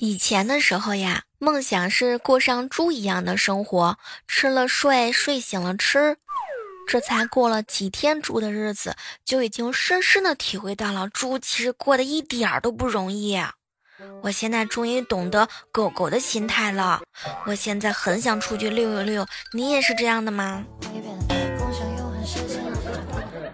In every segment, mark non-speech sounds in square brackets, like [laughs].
以前的时候呀，梦想是过上猪一样的生活，吃了睡，睡醒了吃。这才过了几天猪的日子，就已经深深的体会到了猪其实过得一点儿都不容易。我现在终于懂得狗狗的心态了。我现在很想出去溜一溜，你也是这样的吗？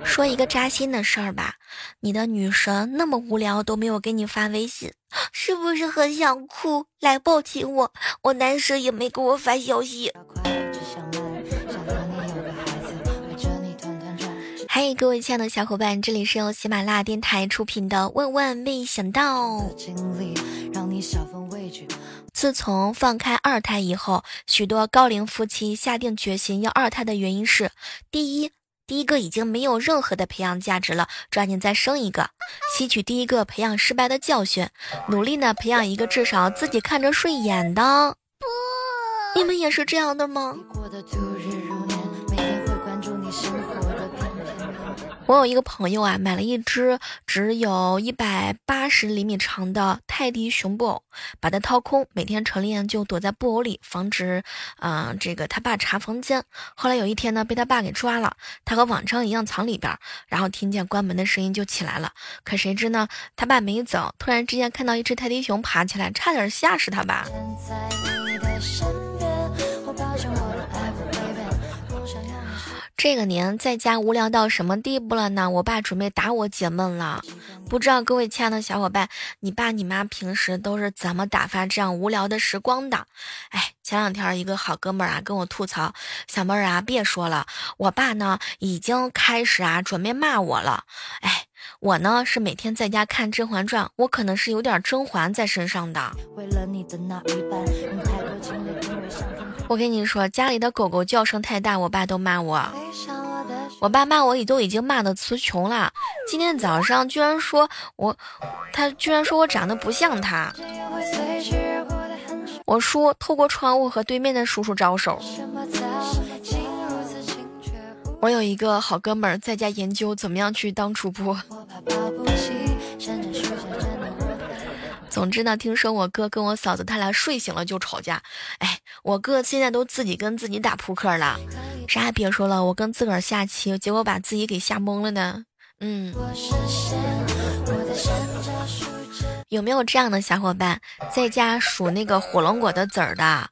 说一个扎心的事儿吧，你的女神那么无聊都没有给你发微信，是不是很想哭？来抱紧我。我男神也没给我发消息。嗨，各位亲爱的小伙伴，这里是由喜马拉雅电台出品的《万万没想到》。自从放开二胎以后，许多高龄夫妻下定决心要二胎的原因是：第一。第一个已经没有任何的培养价值了，抓紧再生一个，吸取第一个培养失败的教训，努力呢培养一个至少自己看着顺眼的。不，你们也是这样的吗？我有一个朋友啊，买了一只只有一百八十厘米长的泰迪熊布偶，把它掏空，每天晨练就躲在布偶里，防止啊这个他爸查房间。后来有一天呢，被他爸给抓了，他和往常一样藏里边，然后听见关门的声音就起来了。可谁知呢，他爸没走，突然之间看到一只泰迪熊爬起来，差点吓死他爸。这个年在家无聊到什么地步了呢？我爸准备打我解闷了。不知道各位亲爱的小伙伴，你爸你妈平时都是怎么打发这样无聊的时光的？哎，前两天一个好哥们儿啊跟我吐槽，小妹儿啊别说了，我爸呢已经开始啊准备骂我了。哎，我呢是每天在家看《甄嬛传》，我可能是有点甄嬛在身上的。为了你的那一半，用太多精力我跟你说，家里的狗狗叫声太大，我爸都骂我。我爸骂我，已都已经骂的词穷了。今天早上居然说我，他居然说我长得不像他。我叔透过窗户和对面的叔叔招手。我有一个好哥们儿在家研究怎么样去当主播。总之呢，听说我哥跟我嫂子他俩睡醒了就吵架。哎，我哥现在都自己跟自己打扑克了。啥也别说了，我跟自个儿下棋，结果把自己给吓懵了呢。嗯，有没有这样的小伙伴在家数那个火龙果的籽儿的？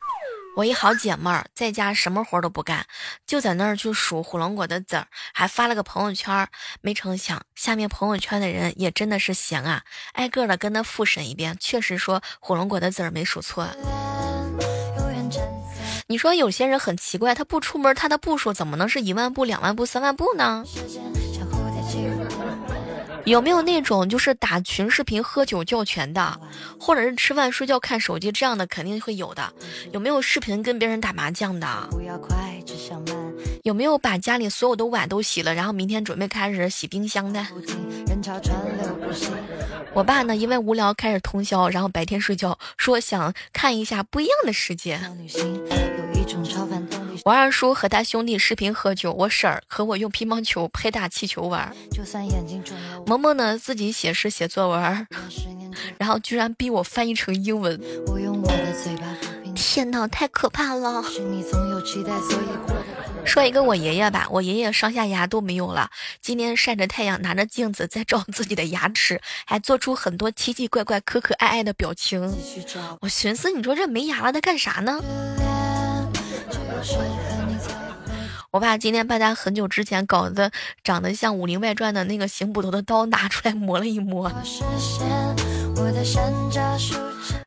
我一好姐妹儿在家什么活都不干，就在那儿去数火龙果的籽儿，还发了个朋友圈。没成想，下面朋友圈的人也真的是闲啊，挨个的跟他复审一遍，确实说火龙果的籽儿没数错。你说有些人很奇怪，他不出门，他的步数怎么能是一万步、两万步、三万步呢？有没有那种就是打群视频喝酒叫拳的，或者是吃饭睡觉看手机这样的，肯定会有的。有没有视频跟别人打麻将的？有没有把家里所有的碗都洗了，然后明天准备开始洗冰箱的？我爸呢，因为无聊开始通宵，然后白天睡觉，说想看一下不一样的世界。我二叔和他兄弟视频喝酒，我婶儿和我用乒乓球拍打气球玩。萌萌呢自己写诗写作文，然后居然逼我翻译成英文。天哪，太可怕了！说一个我爷爷吧，我爷爷上下牙都没有了，今天晒着太阳，拿着镜子在照自己的牙齿，还做出很多奇奇怪怪、可可爱爱的表情。我寻思，你说这没牙了，他干啥呢？我爸今天搬家很久之前搞的长得像《武林外传》的那个邢捕头的刀拿出来磨了一磨。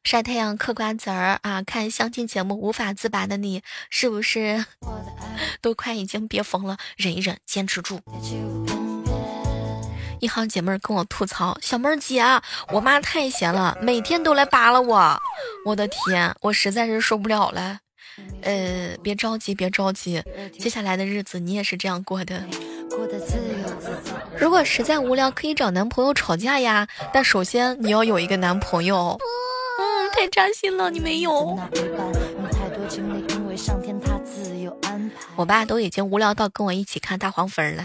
晒太阳嗑瓜子儿啊，看相亲节目无法自拔的你，是不是 [laughs] 都快已经憋疯了？忍一忍，坚持住。一行姐妹跟我吐槽：“小妹儿姐，我妈太闲了，每天都来扒拉我。”我的天，我实在是受不了了。呃，别着急，别着急，接下来的日子你也是这样过的。如果实在无聊，可以找男朋友吵架呀。但首先你要有一个男朋友。嗯，太扎心了，你没有。我爸都已经无聊到跟我一起看大黄蜂了。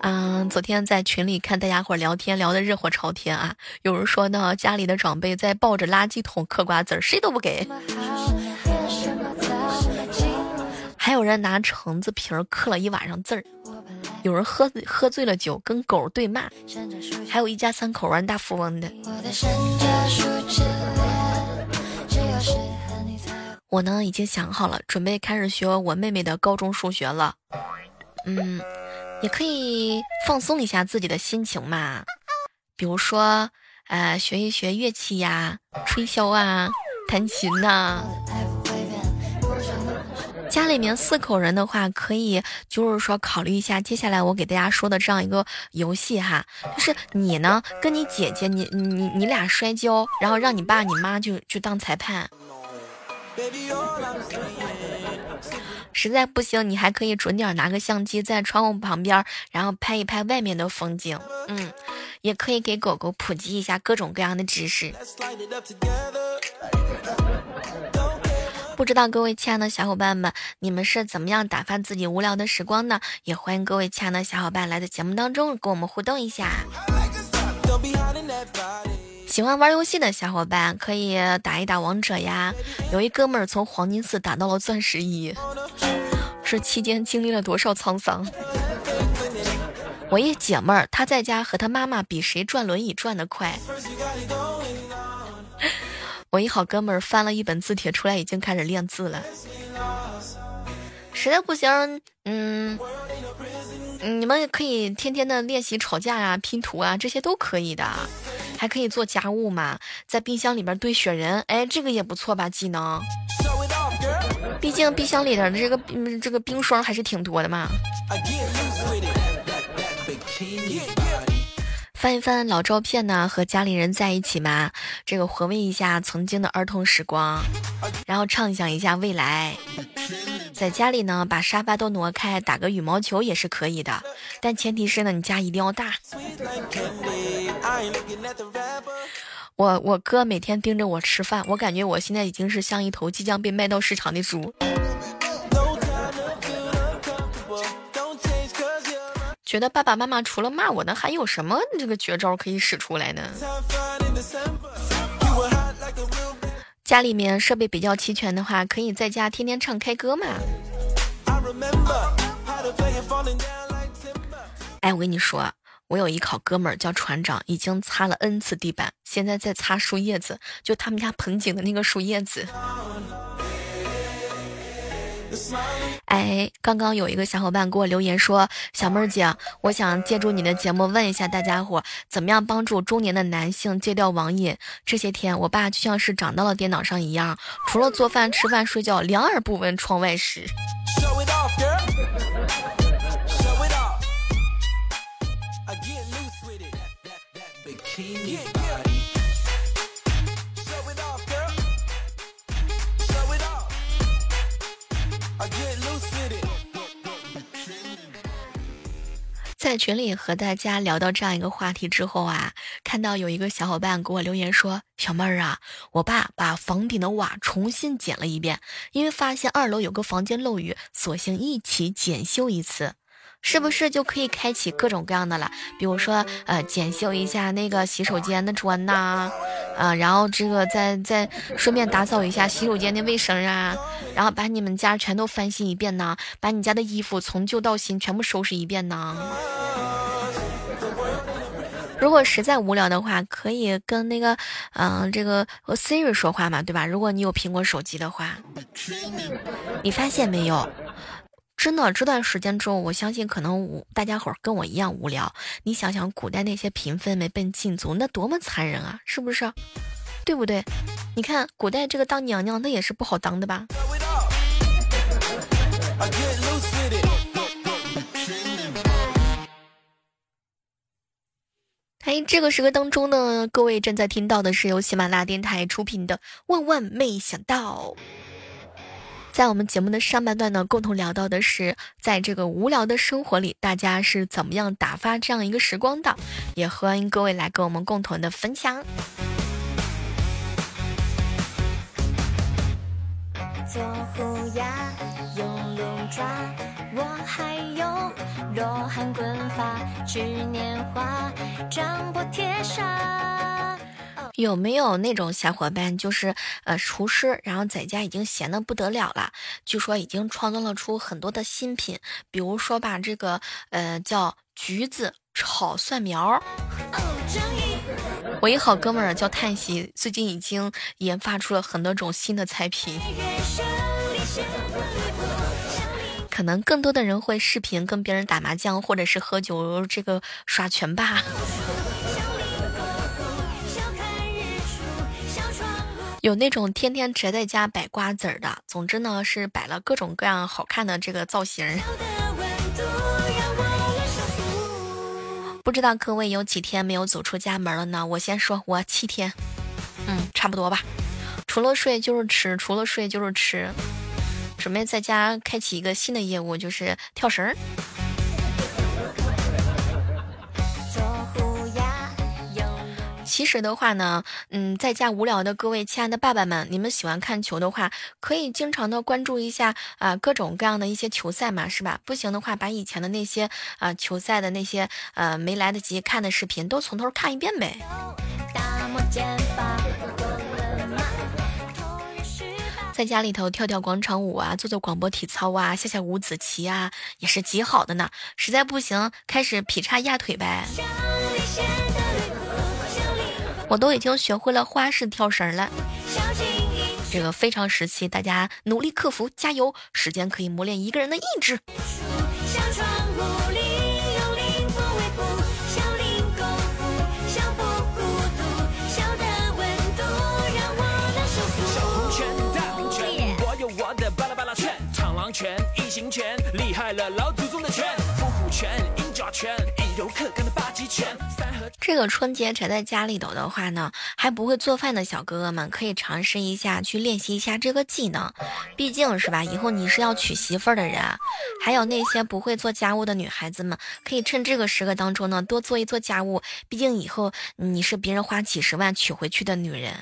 嗯，昨天在群里看大家伙聊天，聊得热火朝天啊。有人说呢，家里的长辈在抱着垃圾桶嗑瓜子儿，谁都不给。还有人拿橙子皮儿嗑了一晚上字儿。有人喝喝醉了酒，跟狗对骂。还有一家三口玩大富翁的。我呢，已经想好了，准备开始学我妹妹的高中数学了。嗯。也可以放松一下自己的心情嘛，比如说，呃，学一学乐器呀，吹箫啊，弹琴呐。家里面四口人的话，可以就是说考虑一下接下来我给大家说的这样一个游戏哈，就是你呢跟你姐姐，你你你俩摔跤，然后让你爸你妈就就当裁判。实在不行，你还可以准点拿个相机在窗户旁边，然后拍一拍外面的风景。嗯，也可以给狗狗普及一下各种各样的知识。不知道各位亲爱的小伙伴们，你们是怎么样打发自己无聊的时光呢？也欢迎各位亲爱的小伙伴来到节目当中跟我们互动一下。喜欢玩游戏的小伙伴可以打一打王者呀。有一哥们儿从黄金四打到了钻石一，这期间经历了多少沧桑？我一姐们儿，她在家和她妈妈比谁转轮椅转得快。我一好哥们儿翻了一本字帖出来，已经开始练字了。实在不行，嗯，你们可以天天的练习吵架啊、拼图啊，这些都可以的。还可以做家务嘛，在冰箱里边堆雪人，哎，这个也不错吧？技能，毕竟冰箱里的这个这个冰霜还是挺多的嘛。翻一翻老照片呢，和家里人在一起嘛，这个回味一下曾经的儿童时光，然后畅想一下未来。在家里呢，把沙发都挪开，打个羽毛球也是可以的，但前提是呢，你家一定要大。我我哥每天盯着我吃饭，我感觉我现在已经是像一头即将被卖到市场的猪。觉得爸爸妈妈除了骂我呢，还有什么这个绝招可以使出来呢？家里面设备比较齐全的话，可以在家天天唱 K 歌嘛。哎，我跟你说，我有一考哥们儿叫船长，已经擦了 N 次地板，现在在擦树叶子，就他们家盆景的那个树叶子。哎，刚刚有一个小伙伴给我留言说：“小妹儿姐，我想借助你的节目问一下大家伙，怎么样帮助中年的男性戒掉网瘾？这些天，我爸就像是长到了电脑上一样，除了做饭、吃饭、睡觉，两耳不闻窗外事。”在群里和大家聊到这样一个话题之后啊，看到有一个小伙伴给我留言说：“小妹儿啊，我爸把房顶的瓦重新剪了一遍，因为发现二楼有个房间漏雨，索性一起检修一次。”是不是就可以开启各种各样的了？比如说，呃，检修一下那个洗手间的砖呐，啊，然后这个再再顺便打扫一下洗手间的卫生啊，然后把你们家全都翻新一遍呢，把你家的衣服从旧到新全部收拾一遍呢。如果实在无聊的话，可以跟那个，嗯，这个 Siri 说话嘛，对吧？如果你有苹果手机的话，你发现没有？真的，这段时间之后，我相信可能大家伙儿跟我一样无聊。你想想，古代那些嫔妃们被禁足，那多么残忍啊，是不是？对不对？你看，古代这个当娘娘，那也是不好当的吧？哎，这个时刻当中呢，各位正在听到的是由喜马拉雅电台出品的《万万没想到》。在我们节目的上半段呢，共同聊到的是，在这个无聊的生活里，大家是怎么样打发这样一个时光的？也欢迎各位来跟我们共同的分享。做虎牙，用龙爪我还有罗汉棍法吃年华掌拨天下。有没有那种小伙伴，就是呃厨师，然后在家已经闲的不得了了，据说已经创造了出很多的新品，比如说吧，这个呃叫橘子炒蒜苗。我一好哥们儿叫叹息，最近已经研发出了很多种新的菜品。可能更多的人会视频跟别人打麻将，或者是喝酒，这个耍拳吧。有那种天天宅在家摆瓜子儿的，总之呢是摆了各种各样好看的这个造型。[laughs] 不知道各位有几天没有走出家门了呢？我先说，我七天，嗯，差不多吧。除了睡就是吃，除了睡就是吃。准备在家开启一个新的业务，就是跳绳。其实的话呢，嗯，在家无聊的各位亲爱的爸爸们，你们喜欢看球的话，可以经常的关注一下啊，各种各样的一些球赛嘛，是吧？不行的话，把以前的那些啊球赛的那些呃没来得及看的视频都从头看一遍呗。在家里头跳跳广场舞啊，做做广播体操啊，下下五子棋啊，也是极好的呢。实在不行，开始劈叉压腿呗。我都已经学会了花式跳绳了，这个非常时期，大家努力克服，加油！时间可以磨练一个人的意志。拳、异形拳，厉害了老祖宗的拳，伏虎拳、鹰爪拳，以柔克刚的。这个春节宅在家里头的话呢，还不会做饭的小哥哥们可以尝试一下，去练习一下这个技能。毕竟是吧，以后你是要娶媳妇儿的人。还有那些不会做家务的女孩子们，可以趁这个时刻当中呢，多做一做家务。毕竟以后你是别人花几十万娶回去的女人。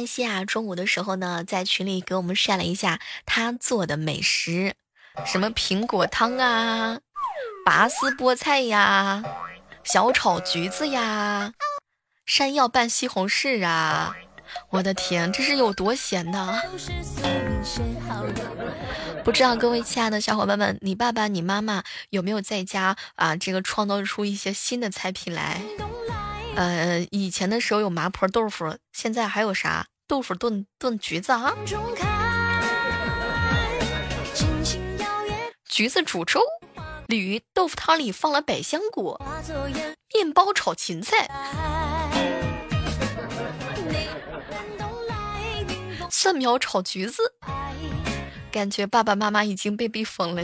看戏啊！中午的时候呢，在群里给我们晒了一下他做的美食，什么苹果汤啊、拔丝菠菜呀、小炒橘子呀、山药拌西红柿啊！我的天，这是有多咸呢？[laughs] 不知道各位亲爱的小伙伴们，你爸爸、你妈妈有没有在家啊？这个创造出一些新的菜品来？呃，以前的时候有麻婆豆腐，现在还有啥豆腐炖炖橘子啊？橘子煮粥，鲤鱼豆腐汤里放了百香果，面包炒芹菜，蒜苗炒橘子，感觉爸爸妈妈已经被逼疯了。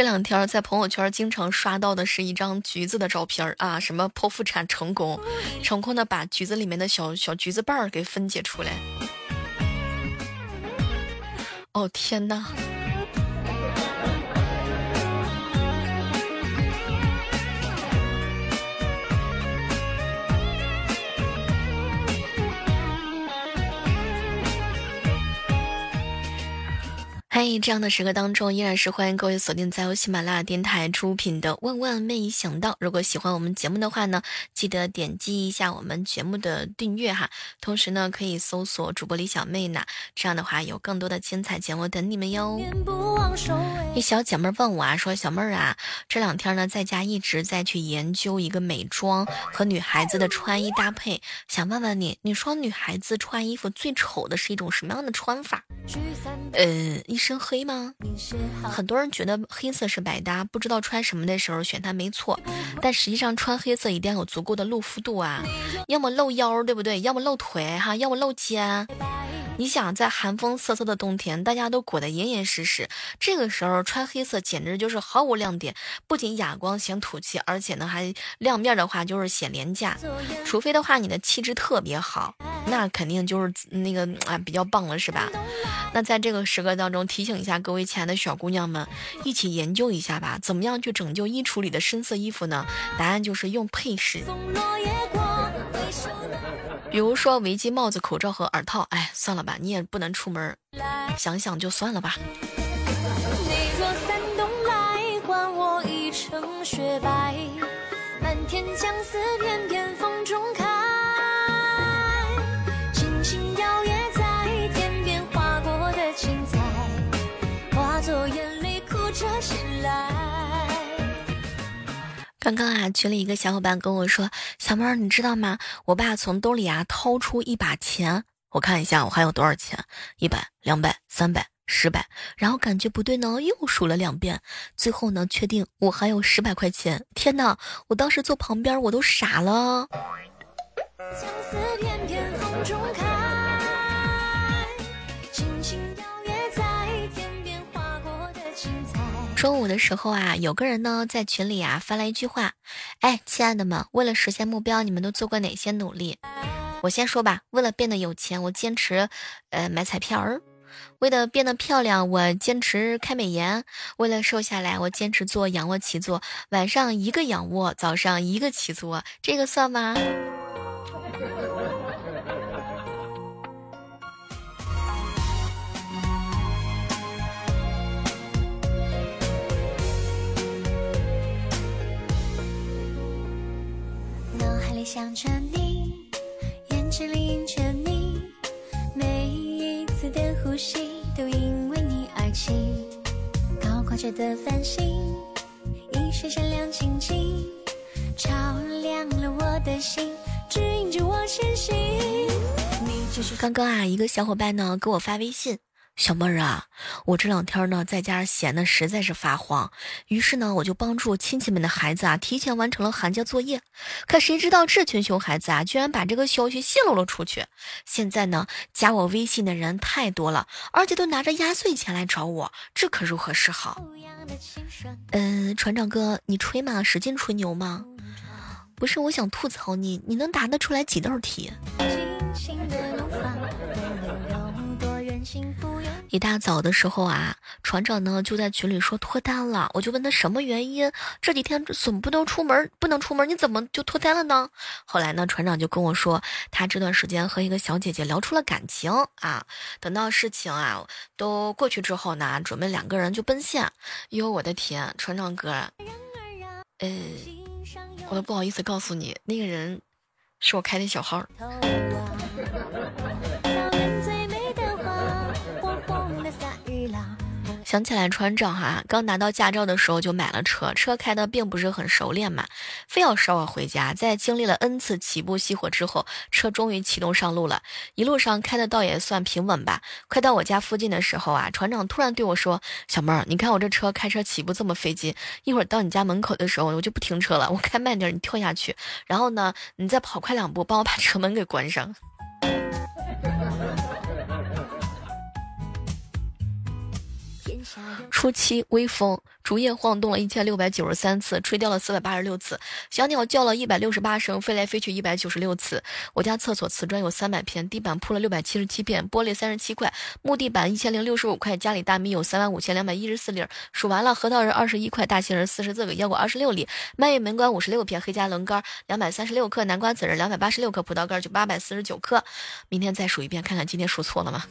这两天在朋友圈经常刷到的是一张橘子的照片啊，什么剖腹产成功，成功的把橘子里面的小小橘子瓣儿给分解出来。哦天哪！在这样的时刻当中，依然是欢迎各位锁定在由喜马拉雅电台出品的《万万没想到》。如果喜欢我们节目的话呢，记得点击一下我们节目的订阅哈。同时呢，可以搜索主播李小妹呢，这样的话有更多的精彩节目等你们哟。一小姐妹问我啊，说小妹儿啊，这两天呢在家一直在去研究一个美妆和女孩子的穿衣搭配，想问问你，你说女孩子穿衣服最丑的是一种什么样的穿法？呃，一身黑吗？很多人觉得黑色是百搭，不知道穿什么的时候选它没错。但实际上穿黑色一定要有足够的露肤度啊，要么露腰，对不对？要么露腿哈，要么露肩。你想在寒风瑟瑟的冬天，大家都裹得严严实实，这个时候穿黑色简直就是毫无亮点，不仅哑光显土气，而且呢还亮面的话就是显廉价。除非的话你的气质特别好。那肯定就是那个啊比较棒了，是吧？那在这个时刻当中，提醒一下各位亲爱的小姑娘们，一起研究一下吧，怎么样去拯救衣橱里的深色衣服呢？答案就是用配饰。比如说围巾、帽子、口罩和耳套。哎，算了吧，你也不能出门，想想就算了吧。你若三冬来，还我一城雪白。满天相思遍刚刚啊，群里一个小伙伴跟我说：“小妹儿，你知道吗？我爸从兜里啊掏出一把钱，我看一下我还有多少钱，一百、两百、三百、十百，然后感觉不对呢，又数了两遍，最后呢，确定我还有十百块钱。天哪！我当时坐旁边我都傻了。”相思片片风中开中午的时候啊，有个人呢在群里啊发了一句话：“哎，亲爱的们，为了实现目标，你们都做过哪些努力？”我先说吧，为了变得有钱，我坚持呃买彩票儿；为了变得漂亮，我坚持开美颜；为了瘦下来，我坚持做仰卧起坐，晚上一个仰卧，早上一个起坐，这个算吗？想着你，眼睛里映着你，每一次的呼吸都因为你而起。高挂着的繁星，一闪闪亮晶晶，照亮了我的心，指引着我前行。刚刚啊，一个小伙伴呢给我发微信。小妹儿啊，我这两天呢在家闲的实在是发慌，于是呢我就帮助亲戚们的孩子啊提前完成了寒假作业。可谁知道这群熊孩子啊居然把这个消息泄露了出去。现在呢加我微信的人太多了，而且都拿着压岁钱来找我，这可如何是好？嗯，船长哥，你吹吗？使劲吹牛吗？不是，我想吐槽你，你能答得出来几道题？一大早的时候啊，船长呢就在群里说脱单了，我就问他什么原因？这几天总不能出门，不能出门，你怎么就脱单了呢？后来呢，船长就跟我说，他这段时间和一个小姐姐聊出了感情啊，等到事情啊都过去之后呢，准备两个人就奔现。哟，我的天，船长哥，呃，我都不好意思告诉你，那个人是我开的小号。想起来船长哈，刚拿到驾照的时候就买了车，车开的并不是很熟练嘛，非要捎我回家。在经历了 N 次起步熄火之后，车终于启动上路了。一路上开的倒也算平稳吧。快到我家附近的时候啊，船长突然对我说：“小妹儿，你看我这车开车起步这么费劲，一会儿到你家门口的时候，我就不停车了，我开慢点，你跳下去，然后呢，你再跑快两步，帮我把车门给关上。”初期微风。竹叶晃动了一千六百九十三次，吹掉了四百八十六次；小鸟叫了一百六十八声，飞来飞去一百九十六次。我家厕所瓷砖有三百片，地板铺了六百七十七片，玻璃三十七块，木地板一千零六十五块。家里大米有三万五千两百一十四粒，数完了，核桃仁二十一块，大杏仁四十四个，腰果二十六粒，蔓越莓干五十六片，黑加仑干两百三十六克，南瓜籽仁两百八十六克，葡萄干就八百四十九克。明天再数一遍，看看今天数错了吗？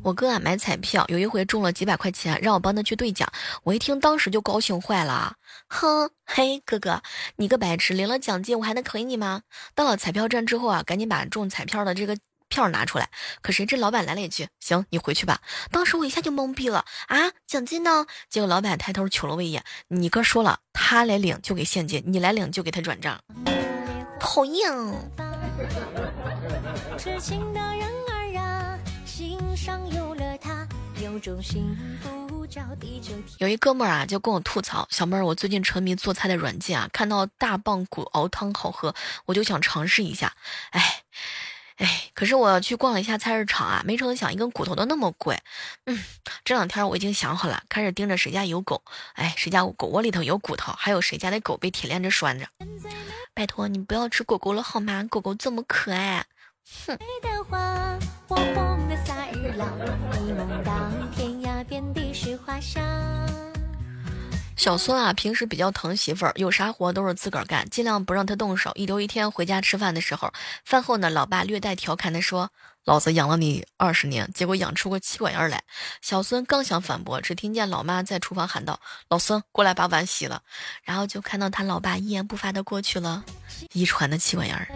我哥啊买彩票，有一回中了几百块钱，让我帮他去兑奖。我一听，当时就高兴坏了。哼，嘿，哥哥，你个白痴，领了奖金我还能亏你吗？到了彩票站之后啊，赶紧把中彩票的这个票拿出来。可谁知老板来了一句：“行，你回去吧。”当时我一下就懵逼了啊！奖金呢？结果老板抬头瞅了我一眼：“你哥说了，他来领就给现金，你来领就给他转账。[laughs] ”讨厌。有一哥们儿啊，就跟我吐槽：“小妹儿，我最近沉迷做菜的软件啊，看到大棒骨熬汤好喝，我就想尝试一下。哎，哎，可是我去逛了一下菜市场啊，没成想一根骨头都那么贵。嗯，这两天我已经想好了，开始盯着谁家有狗，哎，谁家狗窝里头有骨头，还有谁家的狗被铁链子拴着。”拜托你不要吃狗狗了好吗？狗狗这么可爱。哼。小孙啊，平时比较疼媳妇儿，有啥活都是自个儿干，尽量不让他动手。一留一天回家吃饭的时候，饭后呢，老爸略带调侃的说：“老子养了你二十年，结果养出个妻管严来。”小孙刚想反驳，只听见老妈在厨房喊道：“老孙，过来把碗洗了。”然后就看到他老爸一言不发的过去了，遗传的妻管严儿。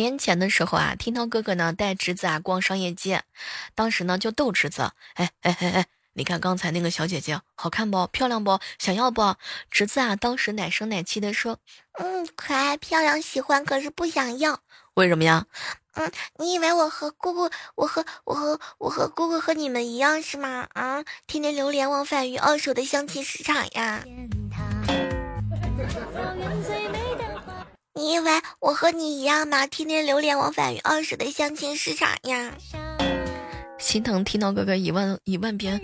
年前的时候啊，听涛哥哥呢带侄子啊逛商业街，当时呢就逗侄子，哎哎哎哎，你看刚才那个小姐姐好看不？漂亮不？想要不？侄子啊当时奶声奶气的说，嗯，可爱漂亮，喜欢，可是不想要。为什么呀？嗯，你以为我和姑姑，我和我和我和姑姑和你们一样是吗？啊，天天流连忘返于二手的相亲市场呀。你以为我和你一样吗？天天流连往返于二手的相亲市场呀！心疼听到哥哥一万一万遍。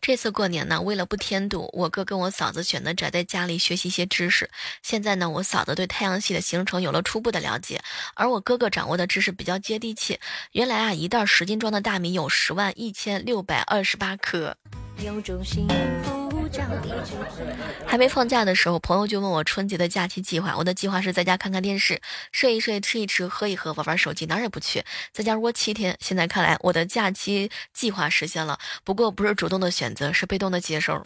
这次过年呢，为了不添堵，我哥跟我嫂子选择宅在家里学习一些知识。现在呢，我嫂子对太阳系的形成有了初步的了解，而我哥哥掌握的知识比较接地气。原来啊，一袋十斤装的大米有十万一千六百二十八颗。有种幸福还没放假的时候，朋友就问我春节的假期计划。我的计划是在家看看电视，睡一睡，吃一吃，喝一喝，玩玩手机，哪儿也不去，在家窝七天。现在看来，我的假期计划实现了，不过不是主动的选择，是被动的接受。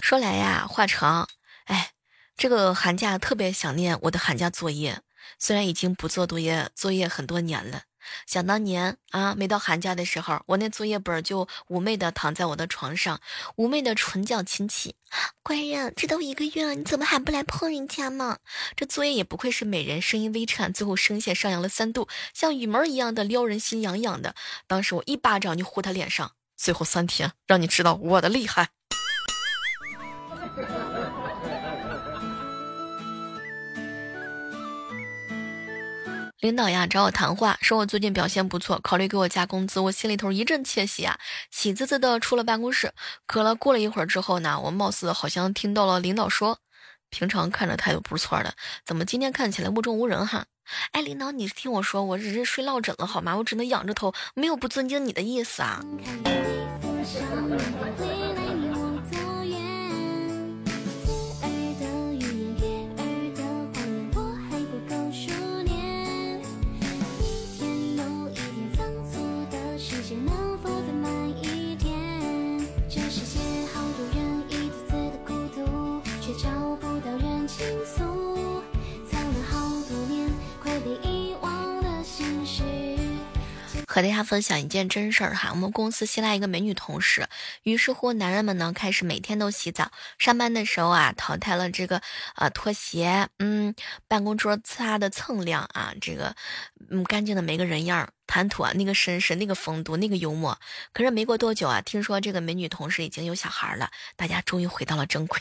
说来呀，话长，哎，这个寒假特别想念我的寒假作业。虽然已经不做作业作业很多年了，想当年啊，每到寒假的时候，我那作业本就妩媚的躺在我的床上，妩媚的唇角轻启。官人，这都一个月了，你怎么还不来碰人家嘛？这作业也不愧是美人，声音微颤，最后声线上扬了三度，像羽毛一样的撩人心痒痒的。当时我一巴掌就呼他脸上，最后三天让你知道我的厉害。领导呀找我谈话，说我最近表现不错，考虑给我加工资，我心里头一阵窃喜啊，喜滋滋的出了办公室。可了过了一会儿之后呢，我貌似好像听到了领导说，平常看着态度不错的，怎么今天看起来目中无人哈？哎，领导，你听我说，我只是睡落枕了好吗？我只能仰着头，没有不尊敬你的意思啊。和大家分享一件真事儿哈，我们公司新来一个美女同事，于是乎男人们呢开始每天都洗澡，上班的时候啊淘汰了这个啊拖鞋，嗯，办公桌擦的锃亮啊，这个嗯干净的没个人样儿，谈吐啊那个绅士，那个风度，那个幽默。可是没过多久啊，听说这个美女同事已经有小孩了，大家终于回到了正轨。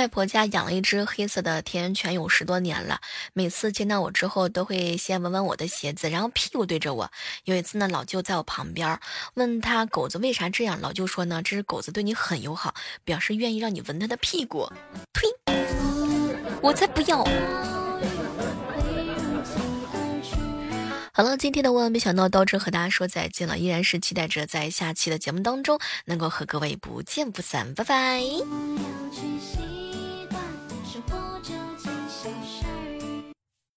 外婆家养了一只黑色的田园犬，有十多年了。每次见到我之后，都会先闻闻我的鞋子，然后屁股对着我。有一次呢，老舅在我旁边，问他狗子为啥这样，老舅说呢，这只狗子对你很友好，表示愿意让你闻它的屁股。呸！我才不要。好了，今天的万万没想到到这和大家说再见了，依然是期待着在下期的节目当中能够和各位不见不散，拜拜。